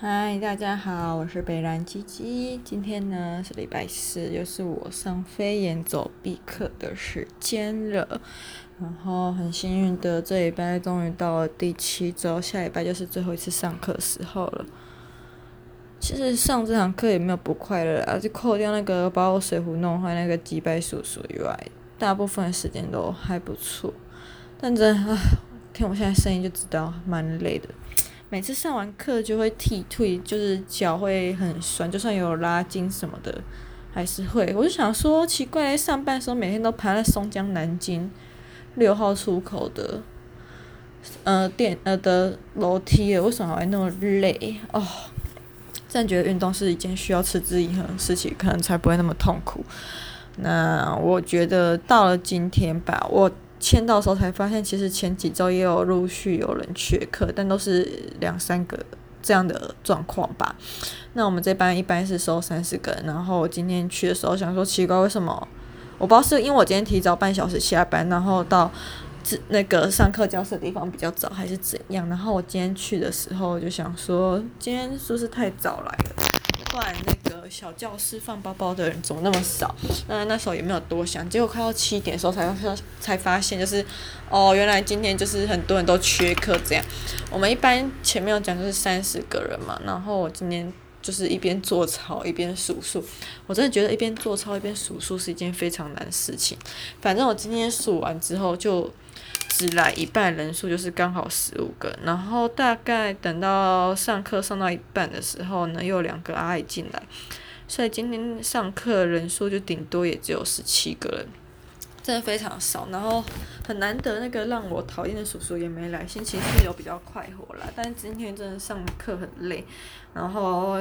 嗨，大家好，我是北然鸡鸡。今天呢是礼拜四，又是我上飞檐走壁课的时间了。然后很幸运的，这礼拜终于到了第七周，下礼拜就是最后一次上课时候了。其实上这堂课也没有不快乐啊，就扣掉那个把我水壶弄坏那个机掰叔叔以外，大部分时间都还不错。但真啊，听我现在声音就知道蛮累的。每次上完课就会踢腿，就是脚会很酸，就算有拉筋什么的，还是会。我就想说，奇怪，上班时候每天都爬在松江南京六号出口的，呃，电呃的楼梯，为什么还会那么累？哦，这样觉得运动是一件需要持之以恒的事情，可能才不会那么痛苦。那我觉得到了今天吧，我。签到时候才发现，其实前几周也有陆续有人缺课，但都是两三个这样的状况吧。那我们这班一般是收三四个人，然后我今天去的时候想说奇怪，为什么？我不知道是因为我今天提早半小时下班，然后到那个上课教室的地方比较早，还是怎样？然后我今天去的时候就想说，今天是不是太早来了？不然那个小教室放包包的人怎么那么少？那那时候也没有多想，结果快到七点的时候才才发现，就是哦，原来今天就是很多人都缺课这样。我们一般前面有讲就是三十个人嘛，然后我今天就是一边做操一边数数，我真的觉得一边做操一边数数是一件非常难的事情。反正我今天数完之后就。只来一半人数就是刚好十五个，然后大概等到上课上到一半的时候呢，又有两个阿姨进来，所以今天上课人数就顶多也只有十七个人，真的非常少。然后很难得那个让我讨厌的叔叔也没来，心情是有比较快活啦。但今天真的上课很累，然后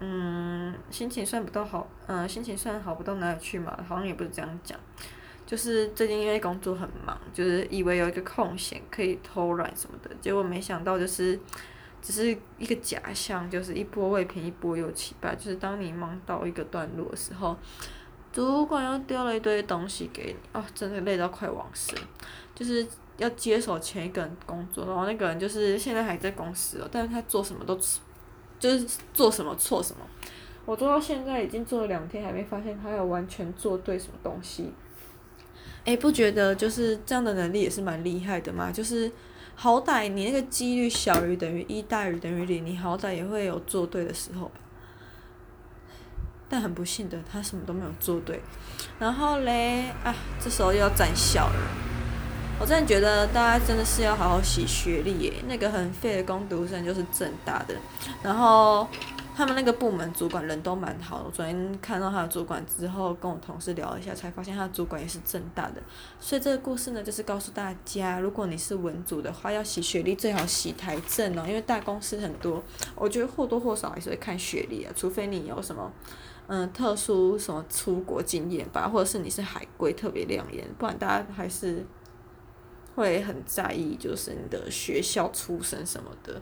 嗯，心情算不到好，嗯，心情算好不到哪里去嘛，好像也不是这样讲。就是最近因为工作很忙，就是以为有一个空闲可以偷懒什么的，结果没想到就是只是一个假象，就是一波未平一波又起吧。就是当你忙到一个段落的时候，主管又丢了一堆东西给你，哦，真的累到快往生。就是要接手前一个人工作，然后那个人就是现在还在公司哦，但是他做什么都就是做什么错什么。我做到现在已经做了两天，还没发现他有完全做对什么东西。诶，不觉得就是这样的能力也是蛮厉害的吗？就是好歹你那个几率小于等于一大于等于零，你好歹也会有做对的时候。但很不幸的，他什么都没有做对。然后嘞，啊，这时候又要站校了。我真的觉得大家真的是要好好洗学历耶。那个很废的工读生就是政大的，然后。他们那个部门主管人都蛮好的，昨天看到他的主管之后，跟我同事聊了一下，才发现他的主管也是正大的。所以这个故事呢，就是告诉大家，如果你是文组的话，要洗学历最好洗台证哦，因为大公司很多，我觉得或多或少还是会看学历啊，除非你有什么嗯特殊什么出国经验吧，或者是你是海归特别亮眼，不然大家还是会很在意，就是你的学校出身什么的。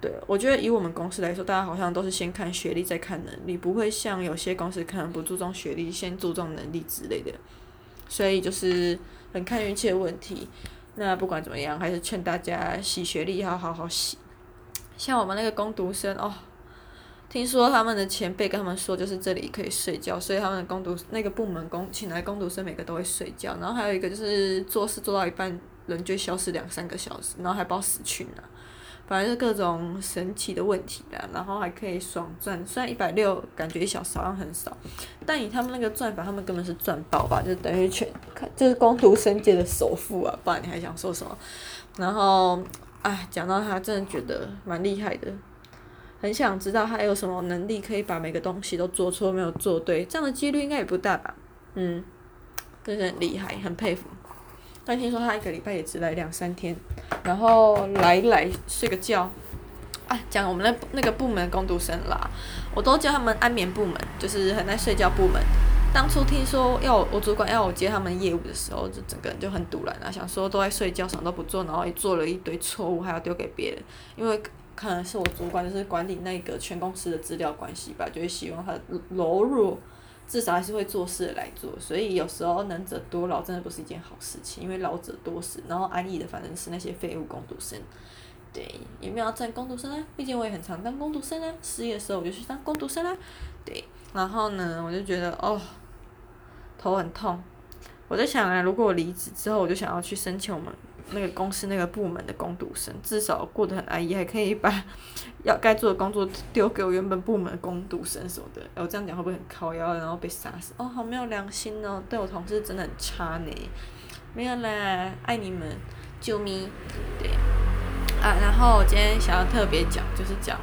对，我觉得以我们公司来说，大家好像都是先看学历再看能力，不会像有些公司可能不注重学历，先注重能力之类的。所以就是很看运气的问题。那不管怎么样，还是劝大家洗学历要好好洗。像我们那个工读生哦，听说他们的前辈跟他们说，就是这里可以睡觉，所以他们的工读那个部门工请来工读生每个都会睡觉。然后还有一个就是做事做到一半，人就消失两三个小时，然后还不知道死去哪。反正是各种神奇的问题啦，然后还可以爽赚，虽然一百六感觉一小时好像很少，但以他们那个赚法，他们根本是赚爆吧，就等于全，就是工读生界的首富啊，不然你还想说什么？然后，哎，讲到他，真的觉得蛮厉害的，很想知道他有什么能力可以把每个东西都做错没有做对，这样的几率应该也不大吧？嗯，真的很厉害，很佩服。但听说他一个礼拜也只来两三天，然后来来睡个觉，啊，讲我们那那个部门工读生啦，我都叫他们安眠部门，就是很爱睡觉部门。当初听说要我，主管要我接他们业务的时候，就整个人就很堵然啊，想说都在睡觉，什么都不做，然后也做了一堆错误，还要丢给别人，因为可能是我主管就是管理那个全公司的资料关系吧，就是希望他柔弱。至少还是会做事来做，所以有时候能者多劳真的不是一件好事情，因为劳者多死，然后安逸的反正是那些废物工读生。对，也没有要占工读生啊，毕竟我也很常当工读生啊，失业的时候我就去当工读生啦，对，然后呢，我就觉得哦，头很痛，我在想啊，如果我离职之后，我就想要去申请我们。那个公司那个部门的工读生，至少过得很安逸，还可以把 要该做的工作丢给我原本部门的工读生什么的。我这样讲会不会很靠腰，然后被杀死？哦，好没有良心哦，对我同事真的很差呢。没有啦，爱你们，啾咪。对。啊，然后我今天想要特别讲，就是讲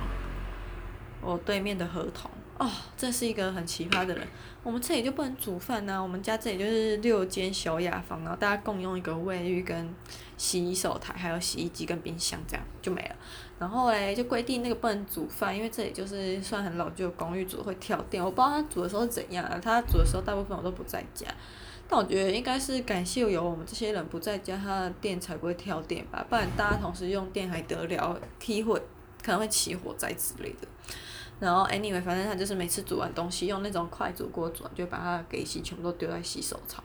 我对面的合同。哦，这是一个很奇葩的人。我们这里就不能煮饭呐、啊，我们家这里就是六间小雅房，然后大家共用一个卫浴跟洗手台，还有洗衣机跟冰箱，这样就没了。然后嘞，就规定那个不能煮饭，因为这里就是算很老旧的公寓，煮会跳电。我不知道他煮的时候是怎样啊，他煮的时候大部分我都不在家。但我觉得应该是感谢有我们这些人不在家，他的电才不会跳电吧，不然大家同时用电还得了，体会可能会起火灾之类的。然后，anyway，反正他就是每次煮完东西，用那种快煮锅煮完，就把它给洗，全部都丢在洗手槽。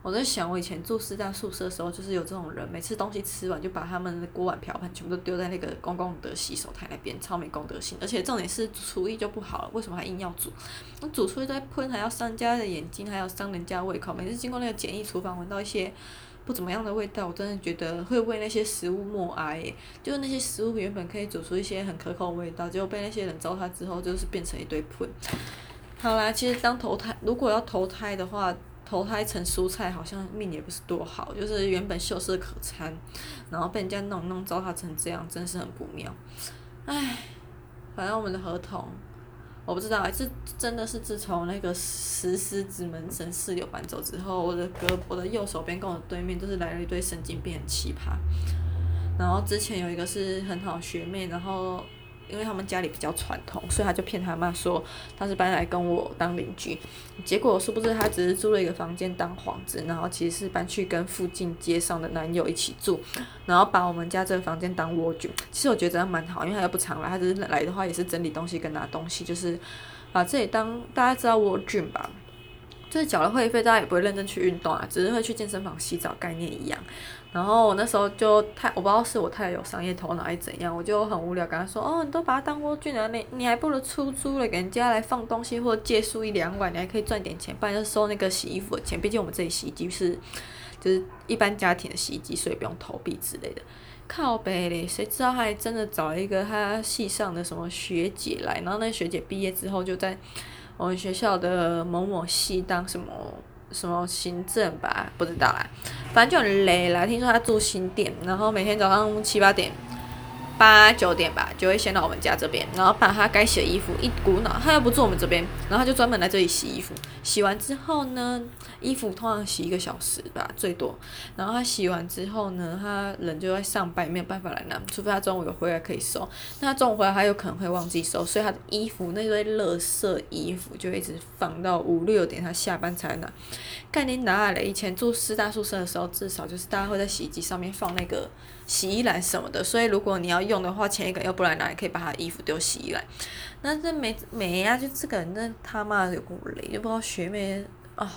我在想，我以前住师大宿舍的时候，就是有这种人，每次东西吃完就把他们的锅碗瓢盆全部都丢在那个公共的洗手台那边，超没公德心。而且重点是厨艺就不好了，为什么还硬要煮？我煮出一堆喷，还要伤人家的眼睛，还要伤人家胃口。每次经过那个简易厨房，闻到一些。不怎么样的味道，我真的觉得会为那些食物默哀。就是那些食物原本可以煮出一些很可口的味道，结果被那些人糟蹋之后，就是变成一堆喷。好啦，其实当投胎，如果要投胎的话，投胎成蔬菜好像命也不是多好，就是原本秀色可餐，然后被人家弄弄糟蹋成这样，真是很不妙。唉，反正我们的合同。我不知道哎，这真的是自从那个石狮子门神四六搬走之后，我的胳我的右手边跟我对面就是来了一堆神经病，很奇葩。然后之前有一个是很好学妹，然后。因为他们家里比较传统，所以他就骗他妈说他是搬来跟我当邻居。结果殊不知他只是租了一个房间当幌子，然后其实是搬去跟附近街上的男友一起住，然后把我们家这个房间当蜗居。其实我觉得这样蛮好，因为他又不常来，他只是来的话也是整理东西跟拿东西，就是把这里当大家知道蜗居吧。就是缴了会费，大家也不会认真去运动啊，只是会去健身房洗澡概念一样。然后我那时候就太，我不知道是我太有商业头脑还是怎样，我就很无聊跟他说，哦，你都把它当蜗居了，你你还不如出租了给人家来放东西，或者借宿一两晚，你还可以赚点钱，不然就收那个洗衣服的钱。毕竟我们这里洗衣机是就是一般家庭的洗衣机，所以不用投币之类的。靠北嘞，谁知道他还真的找了一个他系上的什么学姐来，然后那学姐毕业之后就在。我们学校的某某系当什么什么行政吧，不知道啦，反正就很累啦。听说他住新店，然后每天早上七八点。八九点吧，就会先到我们家这边，然后把他该洗的衣服一股脑，他又不住我们这边，然后他就专门来这里洗衣服。洗完之后呢，衣服通常洗一个小时吧，最多。然后他洗完之后呢，他人就在上班，没有办法来拿，除非他中午有回来可以收。那他中午回来，他有可能会忘记收，所以他的衣服那堆垃圾衣服就一直放到五六点，他下班才拿。概念拿来了，以前住师大宿舍的时候，至少就是大家会在洗衣机上面放那个。洗衣篮什么的，所以如果你要用的话，前一个要不然哪里可以把他衣服丢洗衣篮？那这没没呀、啊？就这个人，那他妈有够雷，就不知道学妹啊、哦，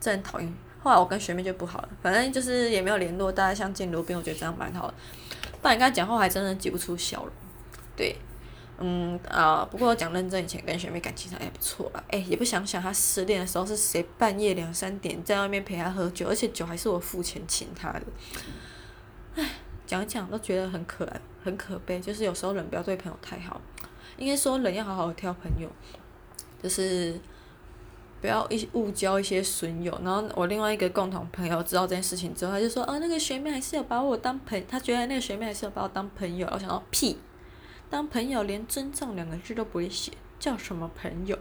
真讨厌。后来我跟学妹就不好了，反正就是也没有联络，大家相见如宾，我觉得这样蛮好的。不然跟他讲话还真的挤不出笑容。对，嗯啊，不过讲认真，以前跟学妹感情上也不错啦。哎，也不想想他失恋的时候是谁半夜两三点在外面陪他喝酒，而且酒还是我付钱请他的。讲讲都觉得很可爱，很可悲。就是有时候人不要对朋友太好，应该说人要好好挑朋友，就是不要一误交一些损友。然后我另外一个共同朋友知道这件事情之后，他就说：“啊，那个学妹还是有把我当朋，他觉得那个学妹还是有把我当朋友。”我想到屁，当朋友连尊重两个字都不会写，叫什么朋友？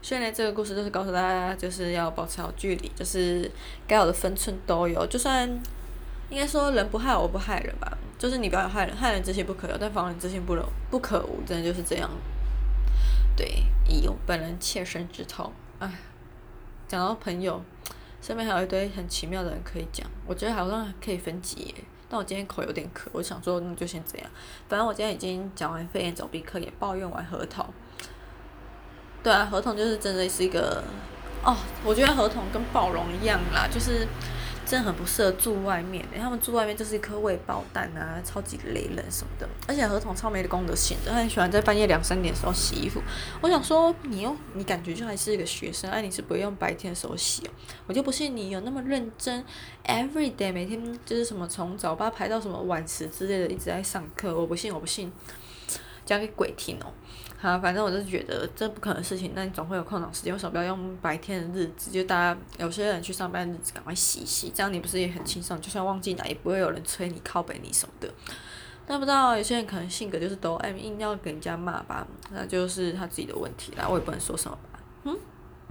所以呢，这个故事就是告诉大家，就是要保持好距离，就是该有的分寸都有，就算。应该说人不害我，不害人吧，就是你不要害人，害人之心不可有，但防人之心不能不可无，真的就是这样。对，以我本人切身之痛，唉，讲到朋友，身边还有一堆很奇妙的人可以讲，我觉得好像可以分级，但我今天口有点渴，我想说那就先这样。反正我今天已经讲完肺炎走必克，也抱怨完合同。对啊，合同就是真的是一个，哦，我觉得合同跟暴龙一样啦，就是。真的很不适合住外面，他们住外面就是一颗未爆弹啊，超级雷人什么的。而且合同超没的公德心的，他很喜欢在半夜两三点的时候洗衣服。我想说，你又你感觉就还是一个学生，哎、啊，你是不用白天的时候洗哦？我就不信你有那么认真，every day 每天就是什么从早八排到什么晚十之类的，一直在上课。我不信，我不信，讲给鬼听哦。啊，反正我就是觉得这不可能的事情，那你总会有空档时间，为什么不要用白天的日子？就大家有些人去上班日子，赶快洗洗，这样你不是也很轻松？就算忘记拿，也不会有人催你靠背你什么的。但不知道有些人可能性格就是都爱硬要给人家骂吧，那就是他自己的问题啦，我也不能说什么吧。嗯。